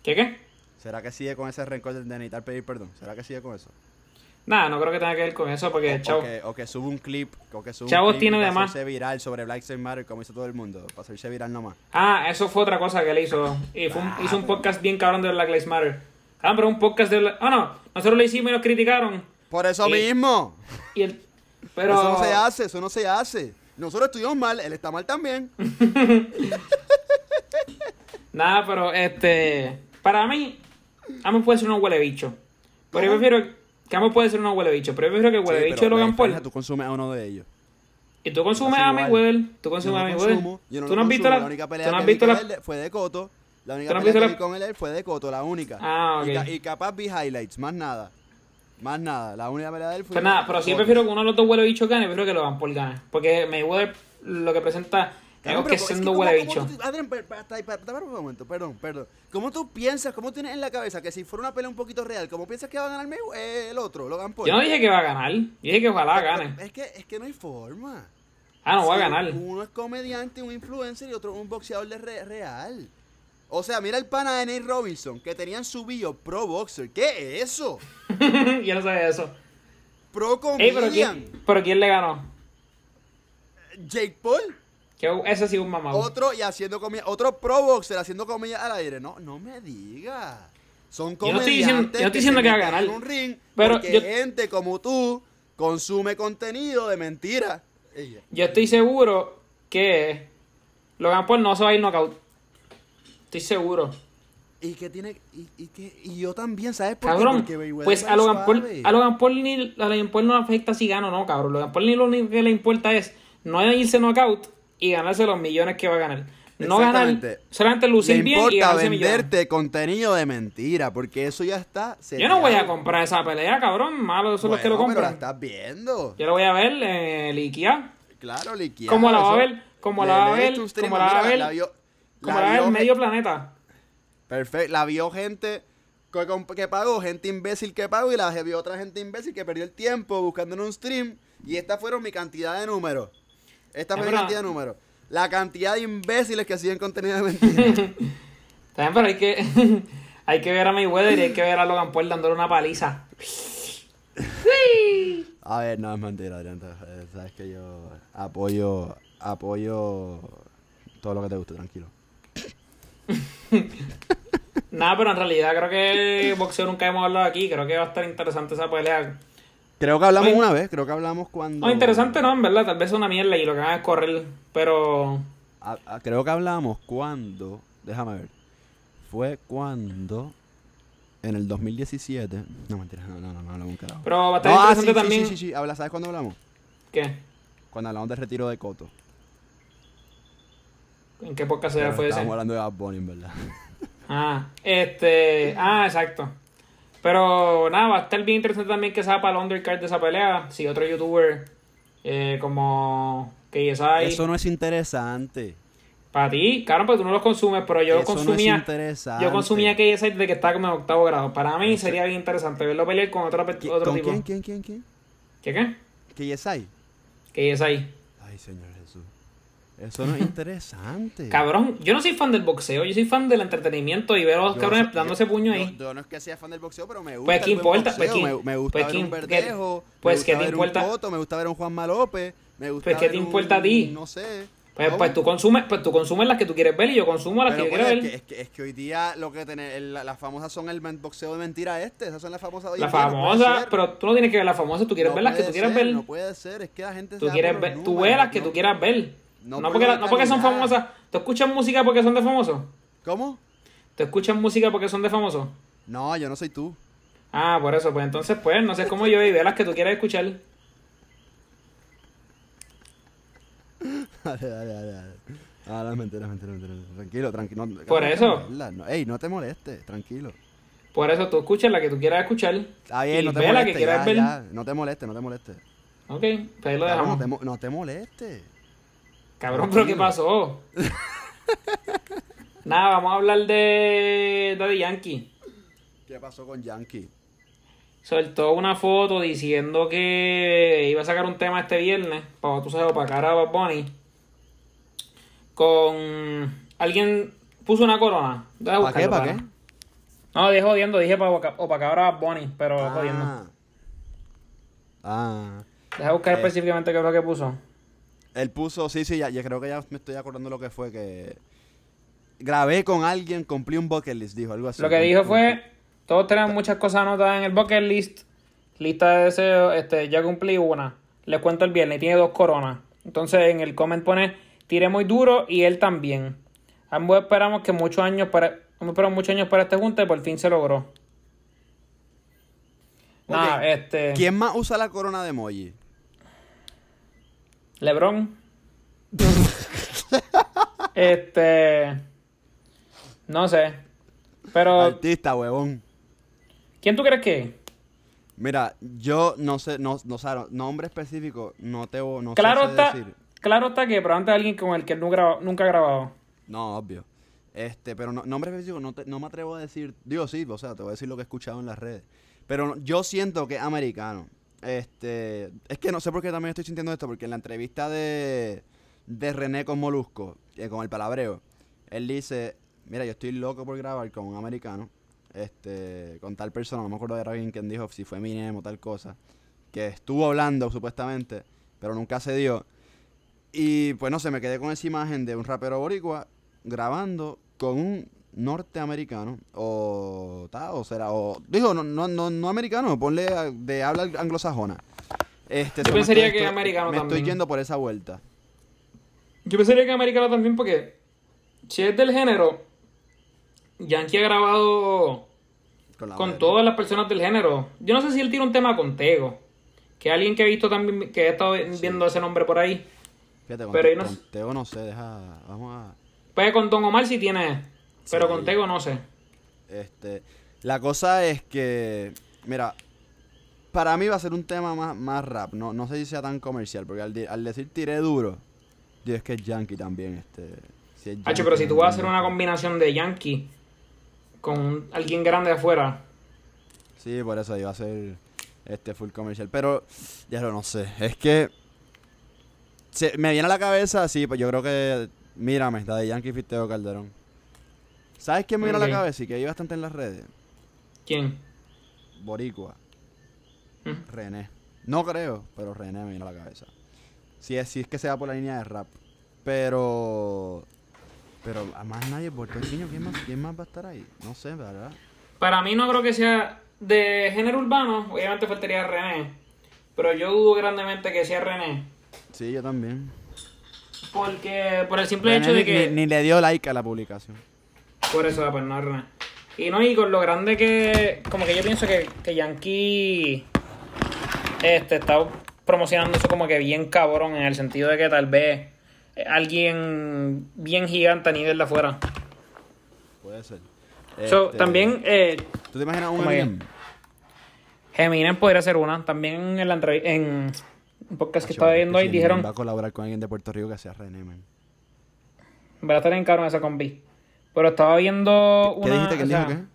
[SPEAKER 1] ¿Qué qué?
[SPEAKER 2] ¿Será que sigue con ese rencor de necesitar pedir perdón? ¿Será que sigue con eso?
[SPEAKER 1] Nada, no creo que tenga que ver con eso porque
[SPEAKER 2] o,
[SPEAKER 1] chavo.
[SPEAKER 2] que, o que sube un clip, o que sube
[SPEAKER 1] Chavos
[SPEAKER 2] un clip
[SPEAKER 1] tiene
[SPEAKER 2] para
[SPEAKER 1] de más.
[SPEAKER 2] viral sobre Black Lives Matter como hizo todo el mundo, para hacerse viral nomás.
[SPEAKER 1] Ah, eso fue otra cosa que él hizo. Y fue un-
[SPEAKER 2] Ah,
[SPEAKER 1] hizo un podcast bien cabrón de Black Lives Matter. Ah, pero un podcast de. Ah, no. Nosotros lo hicimos y nos criticaron.
[SPEAKER 2] Por eso
[SPEAKER 1] Y-
[SPEAKER 2] mismo.
[SPEAKER 1] Y el... Pero...
[SPEAKER 2] Eso no se hace, eso no se hace. Nosotros estuvimos mal, él está mal también.
[SPEAKER 1] Nada, pero este. Para mí, Amo puede ser un huele bicho. Pero yo prefiero. Que Amo puede ser un huele bicho. Pero yo prefiero que el huele
[SPEAKER 2] Sí,
[SPEAKER 1] bicho de Logan Paul.
[SPEAKER 2] Tú consumes a uno de ellos.
[SPEAKER 1] Y tú consumes a. Mayweather. Tú consumes
[SPEAKER 2] no
[SPEAKER 1] a
[SPEAKER 2] no
[SPEAKER 1] Tú no has visto la.
[SPEAKER 2] la única
[SPEAKER 1] Tú
[SPEAKER 2] pelea
[SPEAKER 1] no
[SPEAKER 2] que
[SPEAKER 1] has
[SPEAKER 2] vi
[SPEAKER 1] visto la.
[SPEAKER 2] fue de Coto. La única
[SPEAKER 1] ¿Tú no has
[SPEAKER 2] pelea que vi con él fue de Coto, la única.
[SPEAKER 1] Ah,
[SPEAKER 2] y,
[SPEAKER 1] ok.
[SPEAKER 2] ca- y capaz vi highlights, más nada. Más nada. La única pelea de él fue.
[SPEAKER 1] Pues nada, pero yo
[SPEAKER 2] Cotto.
[SPEAKER 1] prefiero que uno de los dos huele bicho gane, prefiero que Logan Paul gane. Porque Mayweather lo que presenta
[SPEAKER 2] Claro,
[SPEAKER 1] es
[SPEAKER 2] pero
[SPEAKER 1] que
[SPEAKER 2] es
[SPEAKER 1] siendo
[SPEAKER 2] ¿cómo-
[SPEAKER 1] huele
[SPEAKER 2] cómo
[SPEAKER 1] bicho.
[SPEAKER 2] tú- Adrián, un momento, perdón, perdón. ¿Cómo tú piensas, cómo tienes en la cabeza que si fuera una pelea un poquito real, cómo piensas que va a ganar Maywe- eh, el otro, Logan Paul?
[SPEAKER 1] Yo no dije que va a ganar. Yo dije que ojalá gane.
[SPEAKER 2] Es que, es que no hay forma.
[SPEAKER 1] Ah, no, va a
[SPEAKER 2] Sí,
[SPEAKER 1] ganar.
[SPEAKER 2] Uno es comediante, un influencer y otro un boxeador de re- real. O sea, mira el pana de Nate Robinson, que tenían su bio pro boxer. ¿Qué es eso?
[SPEAKER 1] yo no sabía eso.
[SPEAKER 2] Pro
[SPEAKER 1] Ey, pero
[SPEAKER 2] comedian.
[SPEAKER 1] ¿quién, pero ¿quién le ganó?
[SPEAKER 2] Jake Paul.
[SPEAKER 1] Que ese sí es un mamado.
[SPEAKER 2] Otro y haciendo comedia, otro pro boxer haciendo comedia al aire. No, no me diga. Son
[SPEAKER 1] Yo no estoy diciendo-
[SPEAKER 2] comediantes
[SPEAKER 1] yo no estoy diciendo que va a ganar.
[SPEAKER 2] un ring
[SPEAKER 1] Pero
[SPEAKER 2] porque
[SPEAKER 1] yo-
[SPEAKER 2] gente como tú consume contenido de mentira. Ella.
[SPEAKER 1] Yo estoy seguro que Logan Paul no se va a ir knockout. Estoy seguro.
[SPEAKER 2] Y que tiene y, y que y yo también, ¿sabes por qué?
[SPEAKER 1] Cabrón,
[SPEAKER 2] Porque Mayweather
[SPEAKER 1] pues a Logan, Paul, a Logan Paul ni a Logan Paul no le afecta si gana o no, cabrón. Logan Paul ni lo único que le importa es no irse knockout y ganarse los millones que va a ganar. No ganar, solamente
[SPEAKER 2] Le
[SPEAKER 1] lucir bien y
[SPEAKER 2] importa
[SPEAKER 1] ganarse millones.
[SPEAKER 2] venderte contenido de mentira, porque eso ya está.
[SPEAKER 1] Yo no voy a comprar esa pelea, cabrón. Malos son los que lo
[SPEAKER 2] Bueno, pero la
[SPEAKER 1] compran.
[SPEAKER 2] estás viendo.
[SPEAKER 1] Yo lo voy a ver eh, liquear.
[SPEAKER 2] Claro, liquidado.
[SPEAKER 1] ¿Cómo la va a ver? ¿Cómo
[SPEAKER 2] Le
[SPEAKER 1] la va a ver? ¿Cómo la va a ver? Como
[SPEAKER 2] la vio
[SPEAKER 1] el medio planeta.
[SPEAKER 2] Perfecto. La vio gente que, pagó, gente imbécil que pagó, y la vio otra gente imbécil que perdió el tiempo buscando en un stream. Y estas fueron mi cantidad de números. Esta
[SPEAKER 1] Es
[SPEAKER 2] fue mi cantidad de números. La cantidad de imbéciles que siguen contenido de mentira.
[SPEAKER 1] También, pero hay que, hay que ver a Mayweather y hay que ver a Logan Paul dándole una paliza.
[SPEAKER 2] A ver, no es mentira, Adrián. eh, Sabes que yo apoyo, apoyo todo lo que te guste, tranquilo.
[SPEAKER 1] Nada, pero en realidad creo que boxeo nunca hemos hablado aquí. Creo que va a estar interesante esa pelea.
[SPEAKER 2] Creo que hablamos
[SPEAKER 1] Oye.
[SPEAKER 2] una vez, creo que hablamos cuando...
[SPEAKER 1] No, interesante no, en verdad. Tal vez es una mierda y lo que van a correr. Pero
[SPEAKER 2] A- a- creo que hablamos cuando, déjame ver, fue cuando en el 2017, no mentira, no, no, no, no hablamos un carajo.
[SPEAKER 1] Pero va a estar
[SPEAKER 2] No, ah,
[SPEAKER 1] interesante
[SPEAKER 2] sí, sí,
[SPEAKER 1] también.
[SPEAKER 2] Sí, sí, sí, habla, ¿sabes cuándo hablamos?
[SPEAKER 1] ¿Qué?
[SPEAKER 2] Cuando hablamos del retiro de Coto.
[SPEAKER 1] ¿En qué podcast
[SPEAKER 2] Pero
[SPEAKER 1] fue ese?
[SPEAKER 2] estábamos hablando de Bad Bunny, en verdad.
[SPEAKER 1] Ah, este. Ah, exacto. Pero nada, va a estar bien interesante también que sea para el undercard de esa pelea. Si otro youtuber eh, como KSI.
[SPEAKER 2] Eso no es interesante.
[SPEAKER 1] Para ti, claro, porque tú no los consumes, pero yo
[SPEAKER 2] Eso no es
[SPEAKER 1] consumía.
[SPEAKER 2] interesante.
[SPEAKER 1] yo consumía KSI desde que estaba como en octavo grado. Para mí sería bien interesante verlo pelear con otro, pe-
[SPEAKER 2] ¿Qui-
[SPEAKER 1] otro
[SPEAKER 2] ¿Con
[SPEAKER 1] tipo.
[SPEAKER 2] quién, quién, quién, quién?
[SPEAKER 1] ¿Qué qué?
[SPEAKER 2] ¿Qué es ahí?
[SPEAKER 1] KSI.
[SPEAKER 2] Ay, Señor. Eso no es interesante.
[SPEAKER 1] Cabrón, yo no soy fan del boxeo, yo soy fan del entretenimiento y ver a los
[SPEAKER 2] Yo
[SPEAKER 1] cabrones
[SPEAKER 2] soy-
[SPEAKER 1] dándose puño
[SPEAKER 2] yo-
[SPEAKER 1] ahí.
[SPEAKER 2] Yo, no es que sea fan del boxeo, pero me gusta.
[SPEAKER 1] Pues, ¿qué importa?
[SPEAKER 2] boxeo,
[SPEAKER 1] Pues, ¿qué-
[SPEAKER 2] me, me gusta
[SPEAKER 1] pues,
[SPEAKER 2] ver
[SPEAKER 1] ¿qué-
[SPEAKER 2] un
[SPEAKER 1] qué-
[SPEAKER 2] verdejo.
[SPEAKER 1] pues,
[SPEAKER 2] me
[SPEAKER 1] ¿qué
[SPEAKER 2] gusta
[SPEAKER 1] te
[SPEAKER 2] ver
[SPEAKER 1] importa?
[SPEAKER 2] un Coto, me gusta ver un Juanma López. Me gusta
[SPEAKER 1] Pues, ¿qué te
[SPEAKER 2] un-
[SPEAKER 1] importa a ti?
[SPEAKER 2] No sé.
[SPEAKER 1] Pues, pues tú consumes, pues tú consumes las que tú quieres ver y yo consumo las que yo
[SPEAKER 2] pues,
[SPEAKER 1] quiero
[SPEAKER 2] es,
[SPEAKER 1] ver.
[SPEAKER 2] que, es, que, es que hoy día lo que tiene, el- las famosas son el boxeo de mentira este. Esas son las famosas de hoy
[SPEAKER 1] La
[SPEAKER 2] no
[SPEAKER 1] famosa,
[SPEAKER 2] ser.
[SPEAKER 1] pero tú no tienes que ver las famosas, tú quieres
[SPEAKER 2] No
[SPEAKER 1] ver las que tú
[SPEAKER 2] ser,
[SPEAKER 1] ver.
[SPEAKER 2] No puede ser, es que la gente
[SPEAKER 1] Tú quieres ver, tú
[SPEAKER 2] números,
[SPEAKER 1] ve las que
[SPEAKER 2] no-
[SPEAKER 1] tú quieras ver.
[SPEAKER 2] No
[SPEAKER 1] No,
[SPEAKER 2] por
[SPEAKER 1] porque,
[SPEAKER 2] la
[SPEAKER 1] no porque son famosas. ¿Tú escuchas música porque son de famosos?
[SPEAKER 2] ¿Cómo?
[SPEAKER 1] ¿Tú escuchas música porque son de famosos?
[SPEAKER 2] No, yo no soy tú.
[SPEAKER 1] Ah, por eso, pues entonces pues, no sé cómo yo y ve las que tú quieras escuchar.
[SPEAKER 2] dale, dale, dale, dale. Ah, no, mentira, mentira, mentira. Tranquilo, tranquilo. no,
[SPEAKER 1] Por eso.
[SPEAKER 2] No, ey, no te molestes, tranquilo.
[SPEAKER 1] Por eso tú escuchas la que tú quieras escuchar.
[SPEAKER 2] Está bien,
[SPEAKER 1] y
[SPEAKER 2] no te
[SPEAKER 1] ve la que quieras
[SPEAKER 2] ya,
[SPEAKER 1] ver.
[SPEAKER 2] ya, No te molestes, no te molestes.
[SPEAKER 1] Ok, pues ahí lo dejamos.
[SPEAKER 2] no, te, no te molestes.
[SPEAKER 1] Cabrón, pero ¿qué pasó? Nada, vamos a hablar de Daddy Yankee.
[SPEAKER 2] ¿Qué pasó con Yankee?
[SPEAKER 1] Soltó una foto diciendo que iba a sacar un tema este viernes, para tú sabes, para cara a Bad Bunny. Con alguien puso una corona.
[SPEAKER 2] ¿Para qué? ¿Para qué?
[SPEAKER 1] No, dije jodiendo, dije para opacar a Bad Bunny, pero jodiendo.
[SPEAKER 2] Ah. Ah.
[SPEAKER 1] Deja buscar
[SPEAKER 2] Eh.
[SPEAKER 1] específicamente qué es lo que puso.
[SPEAKER 2] Él puso, sí, sí, ya, ya creo que ya me estoy acordando lo que fue que grabé con alguien, cumplí un bucket list, dijo algo así.
[SPEAKER 1] Lo que dijo fue, todos tenemos muchas cosas anotadas en el bucket list, lista de deseos, este, ya cumplí una, les cuento el viernes, y tiene dos coronas. Entonces en el comment pone, tiré muy duro y él también. Ambos esperamos que muchos años para, esperamos muchos años para este junte y por fin se logró. Nada,
[SPEAKER 2] Ok.
[SPEAKER 1] este,
[SPEAKER 2] ¿Quién más usa la corona de emoji?
[SPEAKER 1] Lebron. este, no sé, pero
[SPEAKER 2] Artista, huevón.
[SPEAKER 1] ¿quién tú crees que es?
[SPEAKER 2] Mira, yo no sé, no, no, o sea, no- nombre específico, no te no
[SPEAKER 1] Claro
[SPEAKER 2] sé
[SPEAKER 1] está,
[SPEAKER 2] decir.
[SPEAKER 1] claro está que probablemente alguien con el que nunca, grabó- nunca ha grabado.
[SPEAKER 2] No, obvio. Este, pero no, nombre específico no, te- no me atrevo a decir. Digo, sí, o sea, te voy a decir lo que he escuchado en las redes. Pero yo siento que es americano. Este, es que no sé por qué también estoy sintiendo esto, porque en la entrevista de, de René con Molusco, eh, con el palabreo, él dice, mira, yo estoy loco por grabar con un americano, este, con tal persona, no me acuerdo de ahora bien quién dijo, si fue Eminem o tal cosa, que estuvo hablando supuestamente, pero nunca se dio. Y pues no sé, me quedé con esa imagen de un rapero boricua grabando con un norteamericano o ta, o será o digo no no no, no americano, ponle a- de habla anglosajona. Este,
[SPEAKER 1] Yo pensaría
[SPEAKER 2] estoy-
[SPEAKER 1] que
[SPEAKER 2] estoy-
[SPEAKER 1] americano
[SPEAKER 2] Me estoy
[SPEAKER 1] también.
[SPEAKER 2] yendo por esa vuelta.
[SPEAKER 1] Yo pensaría que americano también porque si es del género, Yankee ha grabado
[SPEAKER 2] Con, la
[SPEAKER 1] con
[SPEAKER 2] mayoría.
[SPEAKER 1] todas las personas del género. Yo no sé si él tiene un tema con Tego, que alguien que he visto también, que he estado viendo ese nombre por ahí.
[SPEAKER 2] Fíjate, con,
[SPEAKER 1] pero no
[SPEAKER 2] con Teo no sé, deja vamos a
[SPEAKER 1] Pues con Don Omar sí tiene, pero con Tego no sé.
[SPEAKER 2] Este, la cosa es que, mira, para mí va a ser un tema más, más rap, no, no sé si sea tan comercial, porque al, decir tiré duro, yo es que es yankee también, este. Si es
[SPEAKER 1] Hacho, pero si tú vas a hacer una combinación de Yankee con alguien grande afuera,
[SPEAKER 2] Sí, por eso iba a ser este full comercial, pero ya lo no sé, es que se- me viene a la cabeza, sí, pues yo creo que, mírame, la de Yankee Fiteo Calderón. ¿Sabes quién me viene a la cabeza y que hay bastante en las redes?
[SPEAKER 1] ¿quién?
[SPEAKER 2] Boricua.
[SPEAKER 1] Mm.
[SPEAKER 2] René. No creo, pero René me viene a la cabeza. Si es, si es que se va por la línea de rap. Pero. Pero a más nadie puertorriqueño, ¿quién más, ¿quién más va a estar ahí? No sé, ¿verdad?
[SPEAKER 1] Para mí no creo que sea de género urbano, obviamente faltaría René, pero yo dudo grandemente que sea René,
[SPEAKER 2] Sí, yo también.
[SPEAKER 1] porque por el simple
[SPEAKER 2] René
[SPEAKER 1] hecho de
[SPEAKER 2] ni,
[SPEAKER 1] que...
[SPEAKER 2] ni- ni le dio like a la publicación.
[SPEAKER 1] Por eso, pues no René. Y no, y con lo grande que... Como que yo pienso que, que Yankee este, está promocionando eso como que bien cabrón, en el sentido de que tal vez eh, alguien bien gigante a nivel de afuera.
[SPEAKER 2] Puede ser.
[SPEAKER 1] So,
[SPEAKER 2] Este,
[SPEAKER 1] también... Eh,
[SPEAKER 2] ¿Tú te imaginas un. Eminem?
[SPEAKER 1] Eminem podría ser una. También en la entrevista, en podcast que estaba
[SPEAKER 2] es
[SPEAKER 1] viendo ahí,
[SPEAKER 2] si
[SPEAKER 1] dijeron,
[SPEAKER 2] Va a colaborar con alguien de Puerto Rico que sea René, man.
[SPEAKER 1] va a estar en cabrón esa combi. Pero estaba viendo
[SPEAKER 2] ¿Qué
[SPEAKER 1] una...
[SPEAKER 2] dijiste? ¿Quién
[SPEAKER 1] o sea,
[SPEAKER 2] dijo qué?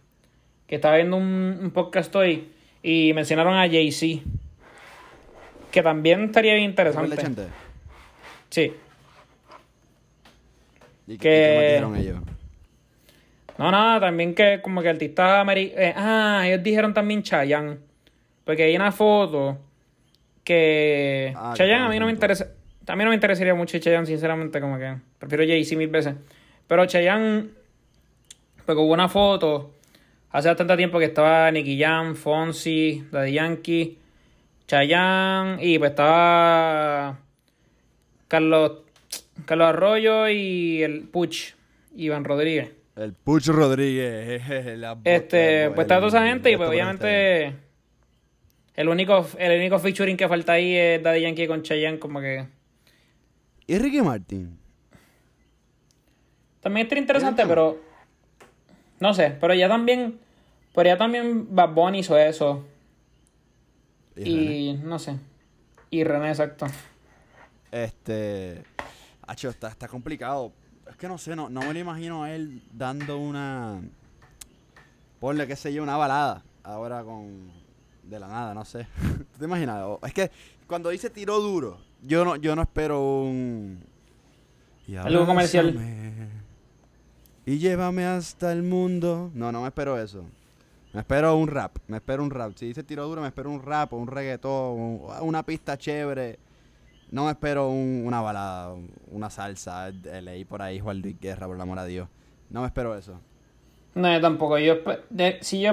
[SPEAKER 1] Que estaba viendo un, un podcast hoy y mencionaron a Jay-Z. Que también estaría bien
[SPEAKER 2] ¿Fue el
[SPEAKER 1] interesante.
[SPEAKER 2] de Chente?
[SPEAKER 1] Sí.
[SPEAKER 2] ¿Y,
[SPEAKER 1] Que-
[SPEAKER 2] ¿Y qué ellos?
[SPEAKER 1] No, nada, también que como que artistas americanos... ah, ellos dijeron también Chayanne. Porque hay una foto que...
[SPEAKER 2] Ah, que
[SPEAKER 1] Chayanne a mí no me interesa... También no me interesaría mucho Chayanne, sinceramente, como que prefiero Jay-Z mil veces. Pero Chayanne, porque hubo una foto hace bastante tiempo que estaba Nicky Jam, Fonsi, Daddy Yankee, Chayanne y pues estaba Carlos, Carlos Arroyo y el Puch, Iván Rodríguez.
[SPEAKER 2] El Puch Rodríguez. la
[SPEAKER 1] Este, pues está
[SPEAKER 2] el-
[SPEAKER 1] toda esa gente y pues obviamente el único, el único featuring que falta ahí es Daddy Yankee con Chayanne, como que
[SPEAKER 2] ¿Y Ricky Martin?
[SPEAKER 1] también está interesante, pero no sé, pero ya también, pero ya también Bad Bunny hizo eso
[SPEAKER 2] Y
[SPEAKER 1] y no sé, y René, exacto.
[SPEAKER 2] Este. Hacho, está, está complicado. Es que no sé, no, no me lo imagino a él dando una. Ponle, qué sé yo, una balada. Ahora con. De la nada, no sé. ¿Tú te imaginas? Es que cuando dice tiro duro, yo no, yo no espero un. Y
[SPEAKER 1] Algo comercial.
[SPEAKER 2] Y llévame hasta el mundo. No, no me espero eso. Me espero un rap. Me espero un rap. Si dice tiro duro, me espero un rap, un reggaetón, un- una pista chévere. No me espero un- una balada, un- una salsa. Leí por ahí Juan Luis Guerra, por el amor a Dios. No me espero eso.
[SPEAKER 1] No, yo tampoco. Yo, de- si yo,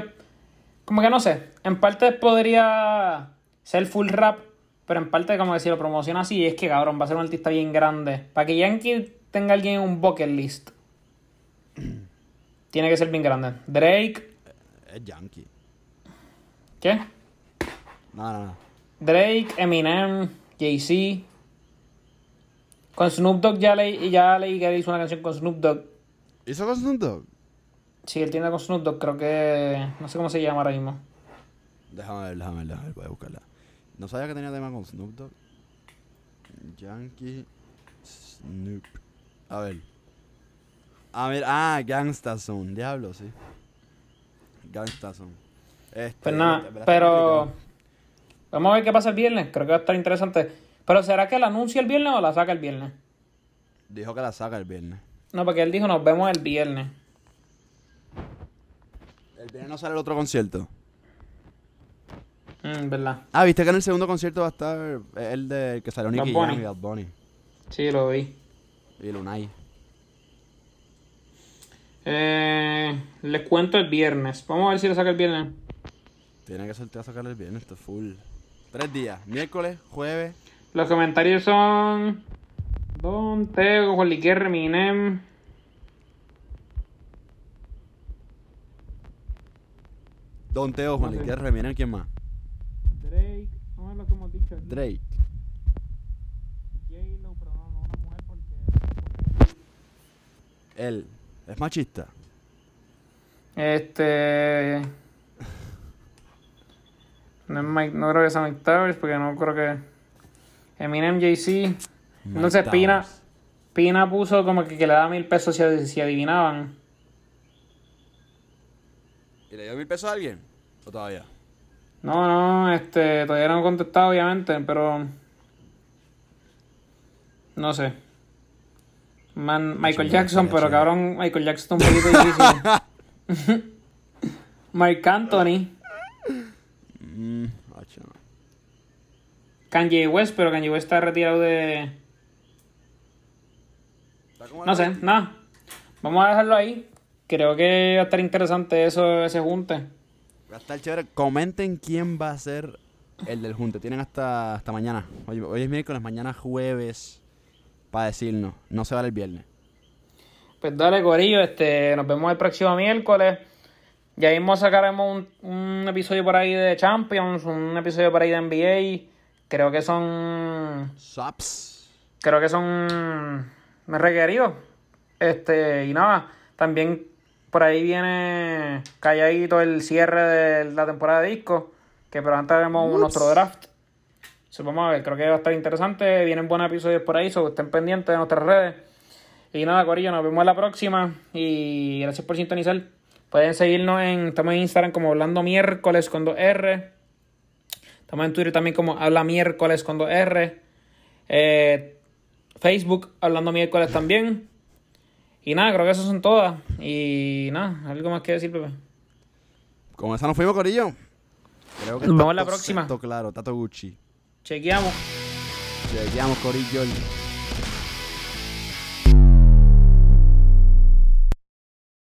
[SPEAKER 1] como que no sé, en parte podría ser full rap, pero en parte, como que lo promociona así, es que cabrón, va a ser un artista bien grande. Para que Yankee tenga alguien en un bucket list, tiene que ser bien grande. Drake,
[SPEAKER 2] Es yankee.
[SPEAKER 1] ¿qué?
[SPEAKER 2] No, no, no.
[SPEAKER 1] Drake, Eminem, Jay-Z. Con Snoop Dogg ya leí, ya leí que él hizo una canción con Snoop Dogg.
[SPEAKER 2] ¿Hizo con Snoop Dogg?
[SPEAKER 1] Sí, él tiene con Snoop Dogg, creo que. No sé cómo se llama ahora mismo.
[SPEAKER 2] Déjame ver, déjame ver, déjame ver, voy a buscarla. No sabía que tenía tema con Snoop Dogg. Yankee Snoop. A ver. A ver, ah, Gangsta Zone. Diablo, sí. Gangsta Zone. Este,
[SPEAKER 1] Pues nada, pero. Vamos a ver qué pasa el viernes. Creo que va a estar interesante. Pero ¿será que la anuncia el viernes o la saca el viernes?
[SPEAKER 2] Dijo que la saca el viernes.
[SPEAKER 1] No, porque él dijo nos vemos el viernes.
[SPEAKER 2] El viernes no sale el otro concierto.
[SPEAKER 1] Mm, ¿Verdad?
[SPEAKER 2] Ah, viste que en el segundo concierto va a estar el de que salió Nicky Jam y Bad Bunny.
[SPEAKER 1] Sí, lo vi.
[SPEAKER 2] Y Lunay.
[SPEAKER 1] Eh, les cuento el viernes. Vamos a ver si lo saca el viernes.
[SPEAKER 2] Tiene que soltar a sacar el viernes, esto es full. Tres días. Miércoles, jueves.
[SPEAKER 1] Los comentarios son. Don Tego, Juan Liquer, Eminem.
[SPEAKER 2] Don Teo, Juan
[SPEAKER 1] No.
[SPEAKER 2] Luis miren quién más.
[SPEAKER 1] Drake. A ver lo que hemos dicho aquí.
[SPEAKER 2] Drake.
[SPEAKER 1] J-Lo, pero no, no una mujer porque.
[SPEAKER 2] Él. Es machista.
[SPEAKER 1] Este. No, es Mike, no creo que sea Mike Towers porque no creo que. Eminem Jay-Z. Entonces Pina. Pina puso como que, que le daba mil pesos si, ad- si adivinaban.
[SPEAKER 2] ¿Y le dio mil pesos a alguien? ¿O todavía?
[SPEAKER 1] No, no, este, todavía no he contestado obviamente, pero. No sé. Man, Michael Jackson, pero cabrón, Michael Jackson está un poquito difícil. Mark Anthony.
[SPEAKER 2] Mm.
[SPEAKER 1] Kanye West, pero Kanye West está retirado de. No sé, nada. Vamos a dejarlo ahí. Creo que va a estar interesante eso, ese junte.
[SPEAKER 2] Va a estar chévere. Comenten quién va a ser el del junte. Tienen hasta, hasta mañana. Hoy, hoy es miércoles, mañana jueves. Para decirnos. No se va el viernes.
[SPEAKER 1] Pues dale, Corillo, este, nos vemos el próximo miércoles. Ya mismo sacaremos un, un episodio por ahí de Champions, un episodio por ahí de NBA. Creo que son. Creo que son. Me requeridos. Este, y nada. También por ahí viene calladito el cierre de la temporada de disco. Que pronto haremos
[SPEAKER 2] Ups.
[SPEAKER 1] nuestro draft. So, vamos a ver, creo que va a estar interesante. Vienen buenos episodios por ahí, so estén pendientes de nuestras redes. Y nada, Corillo, nos vemos en la próxima. Y gracias por sintonizar. Pueden seguirnos en. Estamos en Instagram como Hablando Miércoles con 2R. Estamos en Twitter también como Habla Miércoles con 2R. Eh, Facebook Hablando Miércoles también. Y nada, creo que esas son todas. Y nada, algo más que decir, Pepe.
[SPEAKER 2] Con esa nos fuimos, Corillo. Creo que
[SPEAKER 1] Nos vemos la próxima.
[SPEAKER 2] claro, Tato Gucci.
[SPEAKER 1] Chequeamos.
[SPEAKER 2] Chequeamos, Corillo.